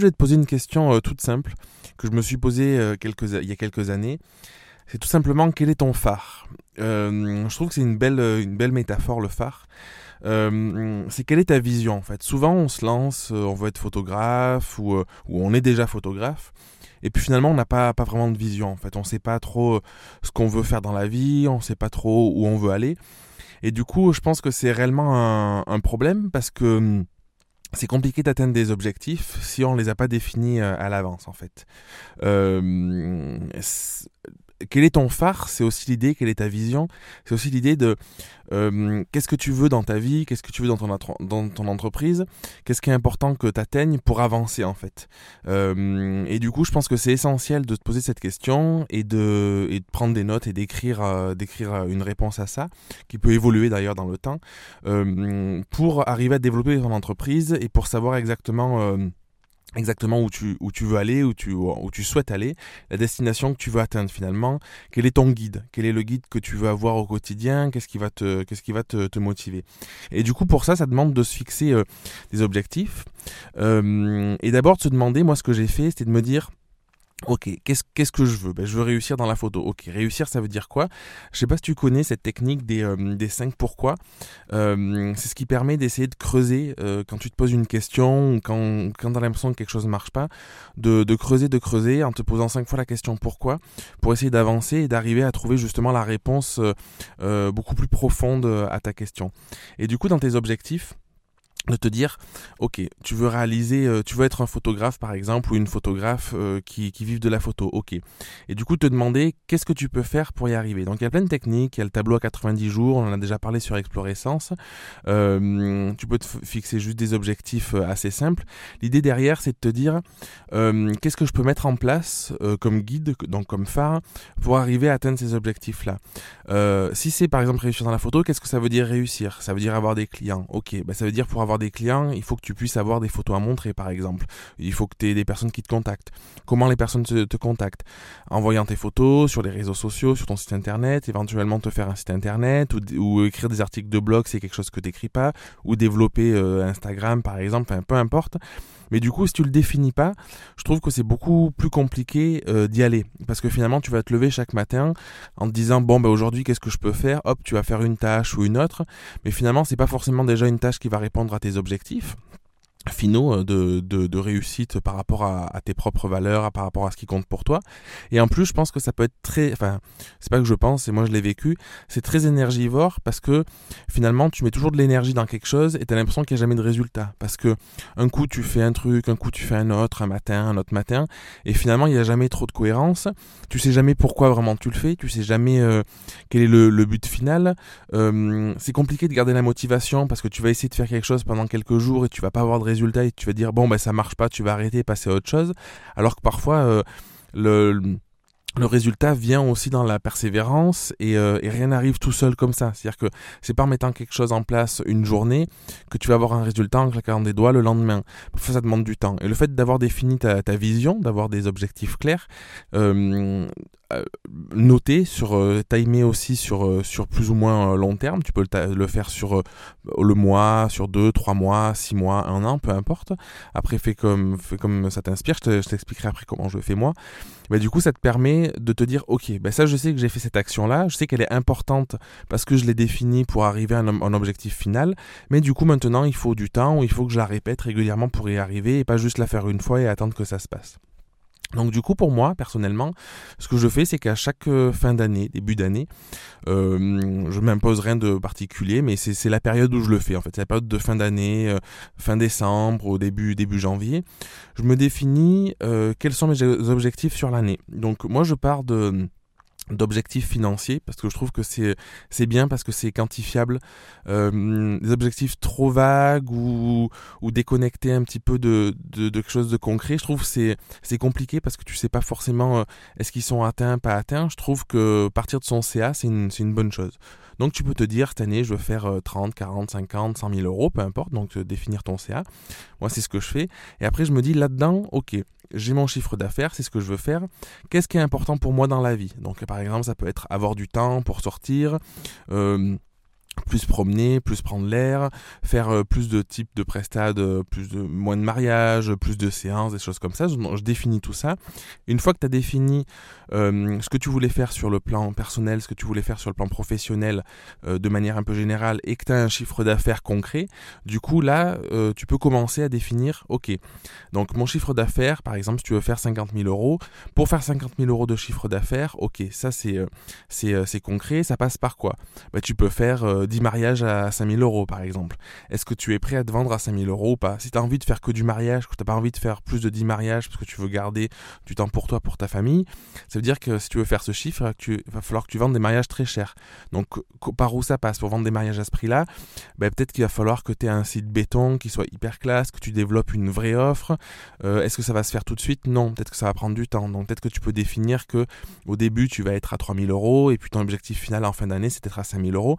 je vais te poser une question euh, toute simple que je me suis posée euh, il y a quelques années. C'est tout simplement quel est ton phare? Je trouve que c'est une belle, une belle métaphore, le phare. c'est quelle est ta vision en fait? Souvent on se lance, on veut être photographe ou, on est déjà photographe. Et puis finalement, on n'a pas, pas vraiment de vision. En fait, on ne sait pas trop ce qu'on veut faire dans la vie, on ne sait pas trop où on veut aller. Et du coup, je pense que c'est réellement un, un, problème parce que hum, c'est compliqué d'atteindre des objectifs si on ne les a pas définis euh, à l'avance en fait. Euh, quel est ton phare C'est aussi l'idée, quelle est ta vision C'est aussi l'idée de euh, qu'est-ce que tu veux dans ta vie, qu'est-ce que tu veux dans ton, dans ton entreprise, qu'est-ce qui est important que tu atteignes pour avancer en fait. Euh, et du coup, je pense que c'est essentiel de te poser cette question et de, et de prendre des notes et d'écrire euh, d'écrire une réponse à ça, qui peut évoluer d'ailleurs dans le temps, pour arriver à développer ton entreprise et pour savoir exactement exactement où tu, où tu veux aller, où tu, où tu souhaites aller, la destination que tu veux atteindre finalement, quel est ton guide, quel est le guide que tu veux avoir au quotidien, qu'est-ce qui va te, qu'est-ce qui va te, te, motiver? Et du coup, pour ça, ça demande de se fixer euh, des objectifs. Euh, et d'abord de se demander, moi ce que j'ai fait, c'était de me dire, Ok, qu'est-ce qu'est-ce que je veux? Ben, Je veux réussir dans la photo. Ok, réussir, ça veut dire quoi? Je sais pas si tu connais cette technique des, euh, des 5 pourquoi. Euh, c'est ce qui permet d'essayer de creuser euh, quand tu te poses une question ou quand, quand tu as l'impression que quelque chose ne marche pas, de, de, creuser, de creuser en te posant 5 fois la question pourquoi, pour essayer d'avancer et d'arriver à trouver justement la réponse beaucoup plus profonde à ta question. Et du coup, dans tes objectifs, de te dire, ok, tu veux réaliser, euh, tu veux être un photographe par exemple ou une photographe euh, qui, qui vive de la photo, ok. Et du coup te demander qu'est-ce que tu peux faire pour y arriver? Donc il y a plein de techniques, il y a le tableau à 90 jours, on en a déjà parlé sur Explorescence. Euh, tu peux te fixer juste des objectifs assez simples. L'idée derrière c'est de te dire qu'est-ce que je peux mettre en place comme guide, donc comme phare, pour arriver à atteindre ces objectifs-là. si c'est par exemple réussir dans la photo, qu'est-ce que ça veut dire réussir? Ça veut dire avoir des clients, ok. Bah, ça veut dire pour avoir des clients, il faut que tu puisses avoir des photos à montrer, par exemple. Il faut que tu aies des personnes qui te contactent. Comment les personnes te, te contactent? En voyant tes photos sur les réseaux sociaux, sur ton site internet, éventuellement te faire un site internet ou, écrire des articles de blog, c'est quelque chose que tu n'écris pas, ou développer euh, Instagram, par exemple, enfin, peu importe. Mais du coup, si tu le définis pas, je trouve que c'est beaucoup plus compliqué euh, d'y aller. Parce que finalement, tu vas te lever chaque matin en te disant, bon, ben aujourd'hui, qu'est-ce que je peux faire? Hop, tu vas faire une tâche ou une autre. Mais finalement, c'est pas forcément déjà une tâche qui va répondre à tes objectifs finaux euh, de, de, réussite par rapport à, tes propres valeurs, par rapport à ce qui compte pour toi. Et en plus, je pense que ça peut être très, enfin, c'est pas que je pense, et moi je l'ai vécu, c'est très énergivore parce que finalement, tu mets toujours de l'énergie dans quelque chose et tu as l'impression qu'il n'y a jamais de résultat. Parce que un coup tu fais un truc, un coup tu fais un autre, un matin, un autre matin, et finalement il n'y a jamais trop de cohérence. Tu sais jamais pourquoi vraiment tu le fais, tu sais jamais euh, quel est le, le but final. Euh, c'est compliqué de garder la motivation parce que tu vas essayer de faire quelque chose pendant quelques jours et tu vas pas avoir de résultat et tu vas dire bon ben ça marche pas, tu vas arrêter passer à autre chose. Alors que parfois euh, le le résultat vient aussi dans la persévérance et, euh, et rien n'arrive tout seul comme ça. C'est-à-dire que c'est pas en mettant quelque chose en place une journée que tu vas avoir un résultat en claquant des doigts le lendemain. Parfois ça demande du temps. Et le fait d'avoir défini ta, vision, d'avoir des objectifs clairs, euh, euh, noter, sur euh, aussi sur, euh, sur plus ou moins long terme. Tu peux le, faire sur le mois, sur deux, trois mois, six mois, un an, peu importe. Après, fais comme, comme ça t'inspire. Je t'expliquerai après comment je le fais moi. Bah, du coup, ça te permet de te dire, ok, bah, ça, je sais que j'ai fait cette action-là. Je sais qu'elle est importante parce que je l'ai définie pour arriver à un, un, objectif final. Mais du coup, maintenant, il faut du temps, il faut que je la répète régulièrement pour y arriver et pas juste la faire une fois et attendre que ça se passe. Donc du coup pour moi personnellement, ce que je fais c'est qu'à chaque euh, fin d'année, début d'année, euh, je m'impose rien de particulier, mais c'est la période où je le fais en fait, c'est la période de fin d'année, euh, fin décembre, au début début janvier, je me définis euh, quels sont mes objectifs sur l'année. Donc moi je pars de d'objectifs financiers parce que je trouve que c'est c'est bien parce que c'est quantifiable. Euh, des objectifs trop vagues ou ou déconnectés un petit peu de, de, de quelque chose de concret je trouve c'est c'est compliqué parce que tu sais pas forcément euh, est-ce qu'ils sont atteints pas atteints. Je trouve que partir de son CA c'est une c'est une bonne chose. Donc tu peux te dire cette année je veux faire 30 40 50 100 000 euros peu importe donc euh, définir ton CA moi c'est ce que je fais. Et après je me dis là dedans ok j'ai mon chiffre d'affaires, c'est ce que je veux faire. Qu'est-ce qui est important pour moi dans la vie? Donc par exemple, ça peut être avoir du temps pour sortir. Euh, plus promener, plus prendre l'air, faire euh, plus de types de prestades, euh, plus de moins de mariage, plus de séances, des choses comme ça. Je, je définis tout ça. Une fois que tu as défini euh, ce que tu voulais faire sur le plan personnel, ce que tu voulais faire sur le plan professionnel de manière un peu générale et que tu as un chiffre d'affaires concret, du coup là, tu peux commencer à définir, ok, donc mon chiffre d'affaires, par exemple, si tu veux faire 50 000 euros, pour faire 50 000 euros de chiffre d'affaires, ok, ça c'est concret, ça passe par quoi? Bah, Tu peux faire 10 mariage à 5000 euros par exemple. Est-ce que tu es prêt à te vendre à 5000 euros ou pas Si tu as envie de faire que du mariage, que tu n'as pas envie de faire plus de 10 mariages parce que tu veux garder du temps pour toi, pour ta famille, ça veut dire que si tu veux faire ce chiffre, il va falloir que tu vendes des mariages très chers. Donc par où ça passe Pour vendre des mariages à ce prix-là, ben, peut-être qu'il va falloir que tu aies un site béton qui soit hyper classe, que tu développes une vraie offre. Euh, est-ce que ça va se faire tout de suite? Non, peut-être que ça va prendre du temps. Donc peut-être que tu peux définir que au début tu vas être à 3000 euros et puis ton objectif final en fin d'année c'est d'être à 5000 euros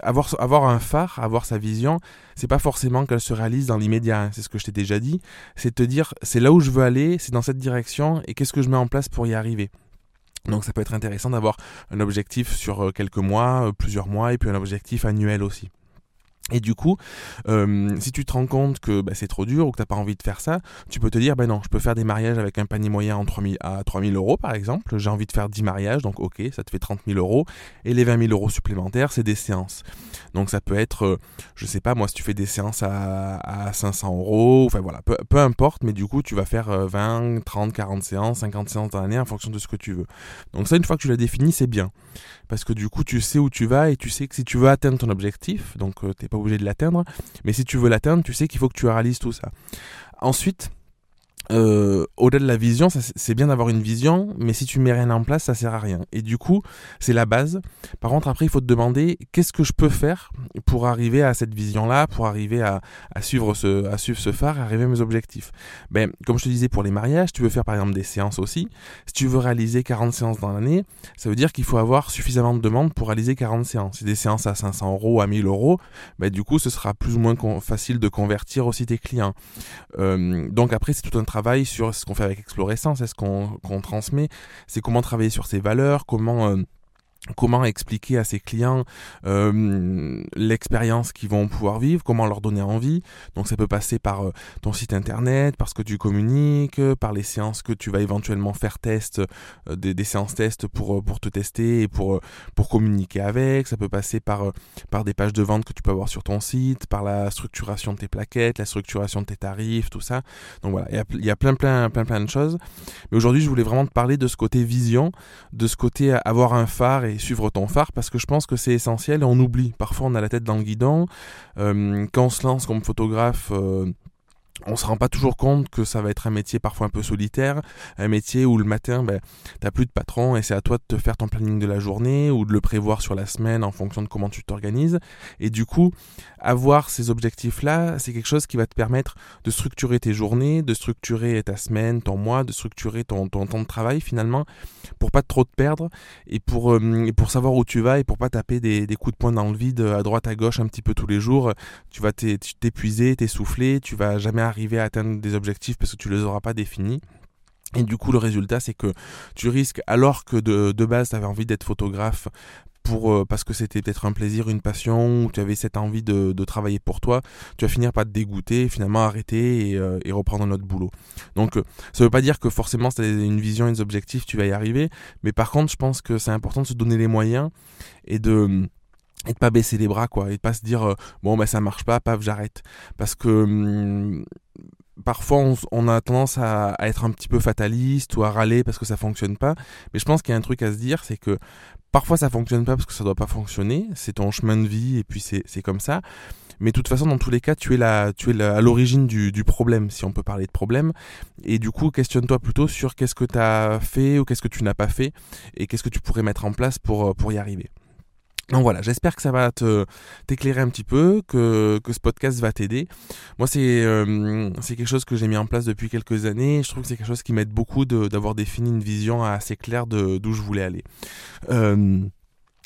avoir, un phare, avoir sa vision, c'est pas forcément qu'elle se réalise dans l'immédiat. Hein, c'est ce que je t'ai déjà dit. C'est te dire, c'est là où je veux aller, c'est dans cette direction, et qu'est-ce que je mets en place pour y arriver. Donc ça peut être intéressant d'avoir un objectif sur euh, quelques mois, euh, plusieurs mois, et puis un objectif annuel aussi. Et du coup, euh, si tu te rends compte que bah, c'est trop dur ou que tu n'as pas envie de faire ça, tu peux te dire, ben non, je peux faire des mariages avec un panier moyen en 3000, à 3000 euros par exemple. J'ai envie de faire 10 mariages, donc ok, ça te fait 30 000 euros. Et les 20 000 euros supplémentaires, c'est des séances. Donc ça peut être, euh, je sais pas, moi, si tu fais des séances à, à 500 euros, enfin voilà, peu, peu, importe, mais du coup, tu vas faire 20, 30, 40 séances, 50 séances dans l'année en fonction de ce que tu veux. Donc ça, une fois que tu l'as défini, c'est bien. Parce que du coup, tu sais où tu vas et tu sais que si tu veux atteindre ton objectif, donc euh, t'es obligé de l'atteindre, mais si tu veux l'atteindre, tu sais qu'il faut que tu réalises tout ça. Ensuite, euh, au-delà de la vision, c'est bien d'avoir une vision, mais si tu mets rien en place, ça sert à rien. Et du coup, c'est la base. Par contre, après, il faut te demander qu'est-ce que je peux faire pour arriver à cette vision-là, pour arriver à, suivre ce, phare, arriver à mes objectifs? Ben, comme je te disais pour les mariages, tu veux faire par exemple des séances aussi. Si tu veux réaliser 40 séances dans l'année, ça veut dire qu'il faut avoir suffisamment de demandes pour réaliser 40 séances. Si des séances à 500 euros, à 1000 euros, ben, du coup, ce sera plus ou moins facile de convertir aussi tes clients. Euh, donc après, c'est tout un travail sur ce qu'on fait avec Explorescence, est-ce qu'on transmet, c'est comment travailler sur ses valeurs, comment euh, comment expliquer à ses clients euh, l'expérience qu'ils vont pouvoir vivre, comment leur donner envie. Donc ça peut passer par euh, ton site internet, par ce que tu communiques, par les séances que tu vas éventuellement faire test, euh, des, séances test pour, pour te tester et pour, pour communiquer avec. Ça peut passer par, par des pages de vente que tu peux avoir sur ton site, par la structuration de tes plaquettes, la structuration de tes tarifs, tout ça. Donc voilà, il y a, y a plein, plein, plein, plein de choses. Mais aujourd'hui, je voulais vraiment te parler de ce côté vision, de ce côté avoir un phare et suivre ton phare parce que je pense que c'est essentiel et on oublie. Parfois on a la tête dans le guidon. Euh, quand on se lance comme photographe, euh, on se rend pas toujours compte que ça va être un métier parfois un peu solitaire, un métier où le matin, ben, t'as plus de patron et c'est à toi de te faire ton planning de la journée ou de le prévoir sur la semaine en fonction de comment tu t'organises. Et du coup, avoir ces objectifs-là, c'est quelque chose qui va te permettre de structurer tes journées, de structurer ta semaine, ton mois, de structurer ton, ton temps de travail finalement, pour pas trop te perdre et pour, euh, pour savoir où tu vas et pour pas taper des, coups de poing dans le vide à droite à gauche un petit peu tous les jours. Tu vas t'épuiser, t'essouffler, tu vas jamais arriver à atteindre des objectifs parce que tu les auras pas définis. Et du coup, le résultat, c'est que tu risques, alors que de, de base, tu avais envie d'être photographe pour, euh, parce que c'était peut-être un plaisir, une passion, ou tu avais cette envie de, de, travailler pour toi, tu vas finir par te dégoûter, finalement arrêter et, euh, reprendre notre boulot. Donc, euh, ça veut pas dire que forcément, si tu as une vision et des objectifs, tu vas y arriver. Mais par contre, je pense que c'est important de se donner les moyens et de et de pas baisser les bras quoi et de pas se dire bon ben ça marche pas paf j'arrête parce que hum, parfois on, a tendance à, être un petit peu fataliste ou à râler parce que ça fonctionne pas. Mais je pense qu'il y a un truc à se dire, c'est que parfois ça fonctionne pas parce que ça doit pas fonctionner. C'est ton chemin de vie et puis c'est comme ça. Mais de toute façon, dans tous les cas, tu es, là, tu es à l'origine du, du, problème, si on peut parler de problème. Et du coup, questionne-toi plutôt sur qu'est-ce que tu as fait ou qu'est-ce que tu n'as pas fait et qu'est-ce que tu pourrais mettre en place pour, pour y arriver. Donc voilà, j'espère que ça va t'éclairer un petit peu, que, ce podcast va t'aider. Moi, c'est euh, c'est quelque chose que j'ai mis en place depuis quelques années. Je trouve que c'est quelque chose qui m'aide beaucoup d'avoir défini une vision assez claire d'où je voulais aller. Euh,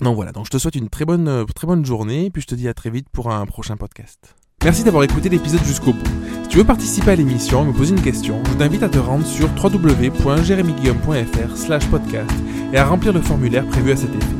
donc voilà, donc je te souhaite une très bonne très bonne journée, puis je te dis à très vite pour un prochain podcast. Merci d'avoir écouté l'épisode jusqu'au bout. Si tu veux participer à l'émission et me poser une question, je t'invite à te rendre sur www.jeremyguillaume.fr slash podcast et à remplir le formulaire prévu à cet effet.